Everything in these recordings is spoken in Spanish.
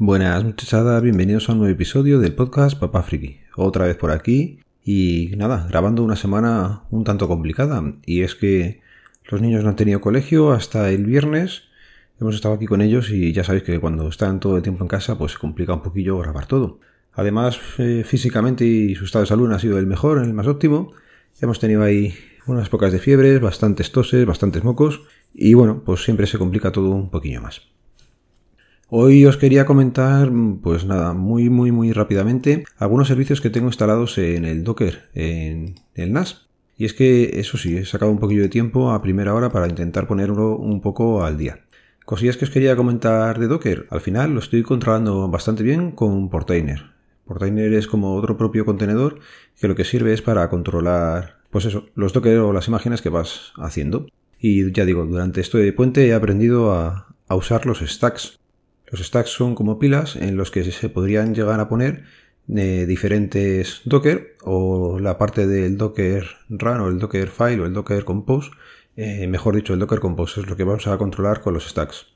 Buenas muchachadas, bienvenidos a un nuevo episodio del podcast Papá Friki. Otra vez por aquí y nada, grabando una semana un tanto complicada. Y es que los niños no han tenido colegio hasta el viernes. Hemos estado aquí con ellos y ya sabéis que cuando están todo el tiempo en casa pues se complica un poquillo grabar todo. Además, eh, físicamente y su estado de salud ha sido el mejor, el más óptimo. Hemos tenido ahí unas pocas de fiebres, bastantes toses, bastantes mocos y bueno, pues siempre se complica todo un poquillo más. Hoy os quería comentar, pues nada, muy muy muy rápidamente, algunos servicios que tengo instalados en el Docker, en el NAS. Y es que, eso sí, he sacado un poquillo de tiempo a primera hora para intentar ponerlo un poco al día. Cosillas que os quería comentar de Docker. Al final lo estoy controlando bastante bien con Portainer. Portainer es como otro propio contenedor que lo que sirve es para controlar, pues eso, los Docker o las imágenes que vas haciendo. Y ya digo, durante este puente he aprendido a, a usar los stacks los stacks son como pilas en los que se podrían llegar a poner eh, diferentes Docker o la parte del Docker Run o el Docker File o el Docker Compose. Eh, mejor dicho, el Docker Compose es lo que vamos a controlar con los stacks.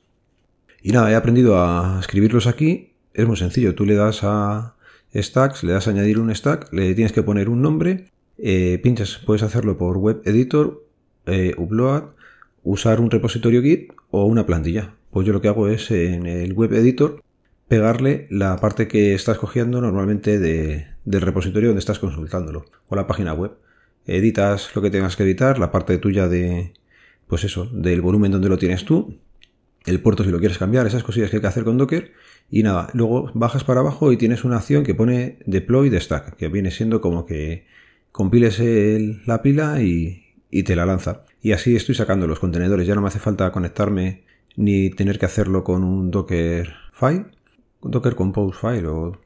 Y nada, he aprendido a escribirlos aquí. Es muy sencillo. Tú le das a stacks, le das a añadir un stack, le tienes que poner un nombre, eh, pinchas, puedes hacerlo por web editor, upload, usar un repositorio Git o una plantilla pues yo lo que hago es en el web editor pegarle la parte que estás cogiendo normalmente del repositorio donde estás consultándolo o la página web. Editas lo que tengas que editar, la parte tuya de, pues eso, del volumen donde lo tienes tú, el puerto si lo quieres cambiar, esas cosillas que hay que hacer con Docker y nada, luego bajas para abajo y tienes una acción que pone deploy de stack, que viene siendo como que compiles la pila y, y te la lanza. Y así estoy sacando los contenedores, ya no me hace falta conectarme ni tener que hacerlo con un Docker file, Docker Compose file o...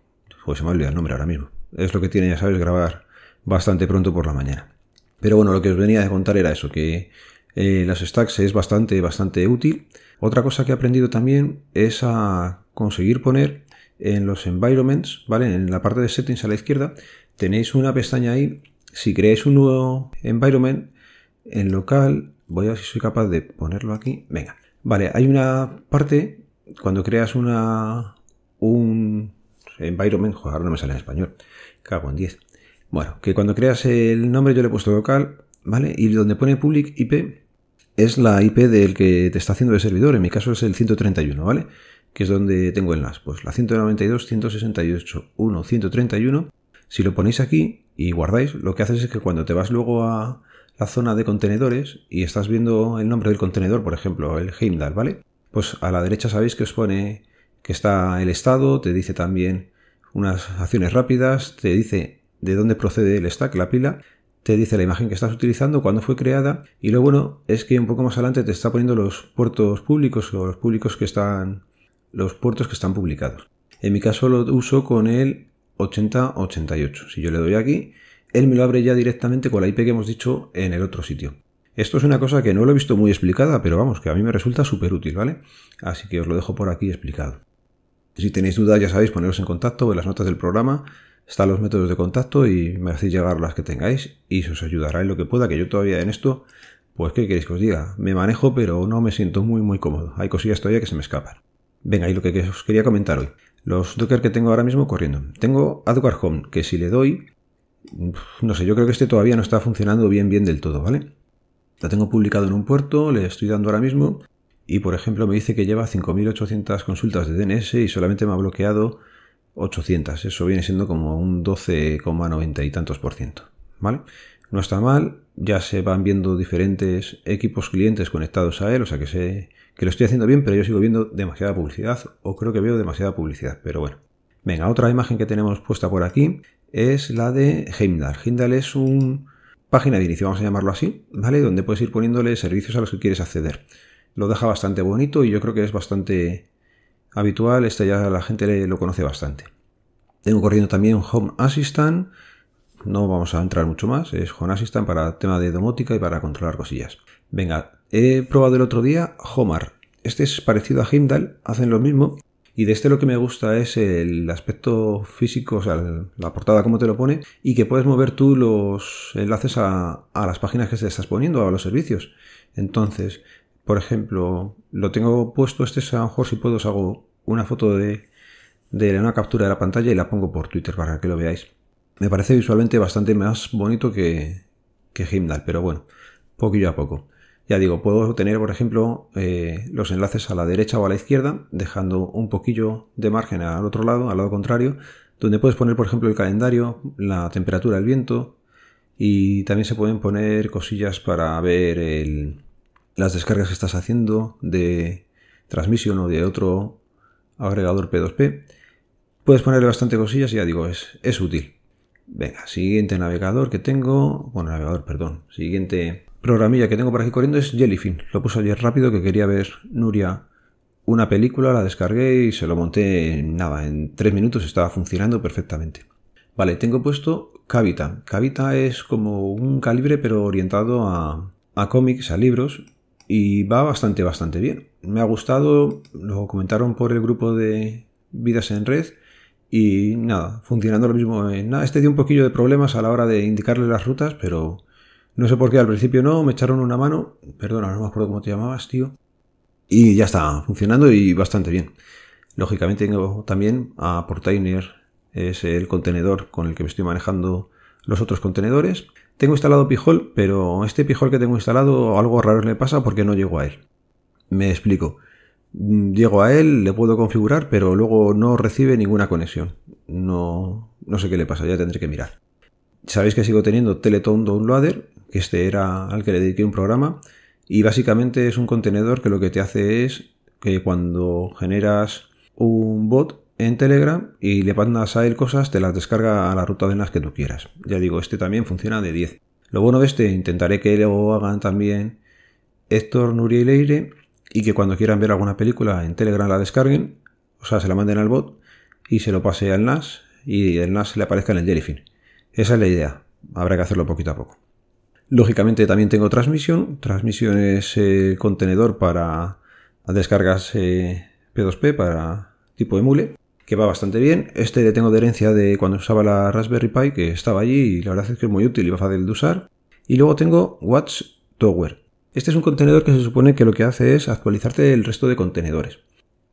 Pues se me olvida el nombre ahora mismo. Es lo que tiene, ya sabes, grabar bastante pronto por la mañana. Pero bueno, lo que os venía a contar era eso, que eh, las stacks es bastante, bastante útil. Otra cosa que he aprendido también es a conseguir poner en los environments, ¿vale? En la parte de settings a la izquierda tenéis una pestaña ahí. Si creáis un nuevo environment en local, voy a ver si soy capaz de ponerlo aquí. Venga, Vale, hay una parte cuando creas una un environment, joder, no me sale en español, cago en 10. Bueno, que cuando creas el nombre yo le he puesto local, ¿vale? Y donde pone public IP es la IP del que te está haciendo el servidor, en mi caso es el 131, ¿vale? Que es donde tengo el NAS, pues la 192.168.1.131. Si lo ponéis aquí y guardáis, lo que haces es que cuando te vas luego a, la zona de contenedores y estás viendo el nombre del contenedor, por ejemplo, el Heimdall, ¿vale? Pues a la derecha sabéis que os pone que está el estado, te dice también unas acciones rápidas, te dice de dónde procede el stack, la pila, te dice la imagen que estás utilizando, cuándo fue creada y lo bueno es que un poco más adelante te está poniendo los puertos públicos o los públicos que están los puertos que están publicados. En mi caso lo uso con el 8088. Si yo le doy aquí, él me lo abre ya directamente con la IP que hemos dicho en el otro sitio. Esto es una cosa que no lo he visto muy explicada, pero vamos, que a mí me resulta súper útil, ¿vale? Así que os lo dejo por aquí explicado. Si tenéis dudas, ya sabéis, poneros en contacto en las notas del programa. Están los métodos de contacto y me hacéis llegar las que tengáis y se os ayudará en lo que pueda, que yo todavía en esto, pues, ¿qué queréis que os diga? Me manejo, pero no me siento muy, muy cómodo. Hay cosillas todavía que se me escapan. Venga, y lo que os quería comentar hoy. Los Docker que tengo ahora mismo corriendo. Tengo AdWord Home, que si le doy, no sé, yo creo que este todavía no está funcionando bien bien del todo, ¿vale? La tengo publicado en un puerto, le estoy dando ahora mismo y por ejemplo me dice que lleva 5.800 consultas de DNS y solamente me ha bloqueado 800. Eso viene siendo como un 12,90 y tantos por ciento, ¿vale? No está mal, ya se van viendo diferentes equipos clientes conectados a él, o sea que sé que lo estoy haciendo bien, pero yo sigo viendo demasiada publicidad o creo que veo demasiada publicidad, pero bueno. Venga, otra imagen que tenemos puesta por aquí es la de Heimdall. Heimdall es una página de inicio, vamos a llamarlo así, ¿vale? Donde puedes ir poniéndole servicios a los que quieres acceder. Lo deja bastante bonito y yo creo que es bastante habitual, este ya la gente lo conoce bastante. Tengo corriendo también Home Assistant, no vamos a entrar mucho más, es Home Assistant para tema de domótica y para controlar cosillas. Venga, he probado el otro día Homar. Este es parecido a Heimdall, hacen lo mismo, y de este lo que me gusta es el aspecto físico, o sea, la portada como te lo pone, y que puedes mover tú los enlaces a, las páginas que te estás poniendo, a los servicios. Entonces, por ejemplo, lo tengo puesto, este es a lo mejor si puedo os hago una foto de, de una captura de la pantalla y la pongo por Twitter para que lo veáis. Me parece visualmente bastante más bonito que, que pero bueno, poquillo a poco. Ya digo, puedo tener, por ejemplo, eh, los enlaces a la derecha o a la izquierda, dejando un poquillo de margen al otro lado, al lado contrario, donde puedes poner, por ejemplo, el calendario, la temperatura del viento, y también se pueden poner cosillas para ver las descargas que estás haciendo de transmisión o de otro agregador P2P. Puedes ponerle bastante cosillas y ya digo, es, es útil. Venga, siguiente navegador que tengo. Bueno, navegador, perdón. Siguiente programilla que tengo por aquí corriendo es Jellyfin. Lo puse ayer rápido que quería ver Nuria una película, la descargué y se lo monté en nada, en tres minutos estaba funcionando perfectamente. Vale, tengo puesto Cavita. Cavita es como un calibre pero orientado a, a cómics, a libros y va bastante, bastante bien. Me ha gustado, lo comentaron por el grupo de Vidas en Red y nada, funcionando lo mismo. Nada, este dio un poquillo de problemas a la hora de indicarle las rutas, pero no sé por qué al principio no, me echaron una mano. Perdona, no me acuerdo cómo te llamabas, tío. Y ya está, funcionando y bastante bien. Lógicamente tengo también a Portainer, es el contenedor con el que me estoy manejando los otros contenedores. Tengo instalado Pijol, pero este Pijol que tengo instalado algo raro le pasa porque no llego a él. Me explico. Llego a él, le puedo configurar, pero luego no recibe ninguna conexión. No, no sé qué le pasa, ya tendré que mirar. Sabéis que sigo teniendo Teleton Downloader, que este era al que le dediqué un programa, y básicamente es un contenedor que lo que te hace es que cuando generas un bot en Telegram y le mandas a él cosas, te las descarga a la ruta de las que tú quieras. Ya digo, este también funciona de 10. Lo bueno de este, intentaré que lo hagan también Héctor, Nuria y Leire y que cuando quieran ver alguna película en Telegram la descarguen, o sea, se la manden al bot y se lo pase al NAS y el NAS le aparezca en el Jellyfin. Esa es la idea. Habrá que hacerlo poquito a poco. Lógicamente también tengo transmisión. Transmisión es el contenedor para descargas P2P para tipo emule, que va bastante bien. Este le tengo de herencia de cuando usaba la Raspberry Pi, que estaba allí y la verdad es que es muy útil y va fácil de usar. Y luego tengo Watchtower. Este es un contenedor que se supone que lo que hace es actualizarte el resto de contenedores.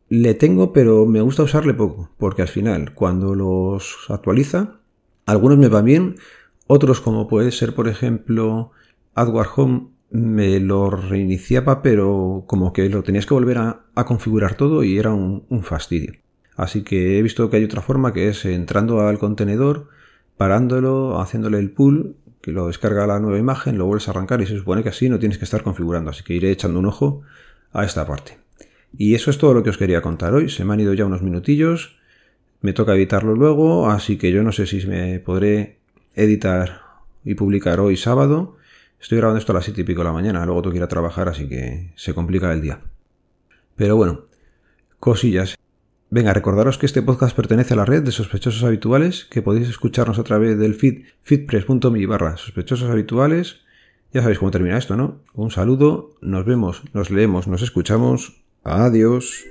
Le tengo, pero me gusta usarle poco, porque al final, cuando los actualiza, algunos me van bien, otros como puede ser, por ejemplo, AdWord Home, me lo reiniciaba, pero como que lo tenías que volver a, configurar todo y era un, un fastidio. Así que he visto que hay otra forma que es entrando al contenedor, parándolo, haciéndole el pull que lo descarga la nueva imagen, lo vuelves a arrancar y se supone que así no tienes que estar configurando, así que iré echando un ojo a esta parte. Y eso es todo lo que os quería contar hoy, se me han ido ya unos minutillos, me toca editarlo luego, así que yo no sé si me podré editar y publicar hoy sábado. Estoy grabando esto a las 7 y pico de la mañana, luego tengo que ir a trabajar, así que se complica el día. Pero bueno, cosillas. Venga, recordaros que este podcast pertenece a la red de sospechosos habituales, que podéis escucharnos a través del feed feedpress.me barra sospechosos habituales. Ya sabéis cómo termina esto, ¿no? Un saludo, nos vemos, nos leemos, nos escuchamos. Adiós.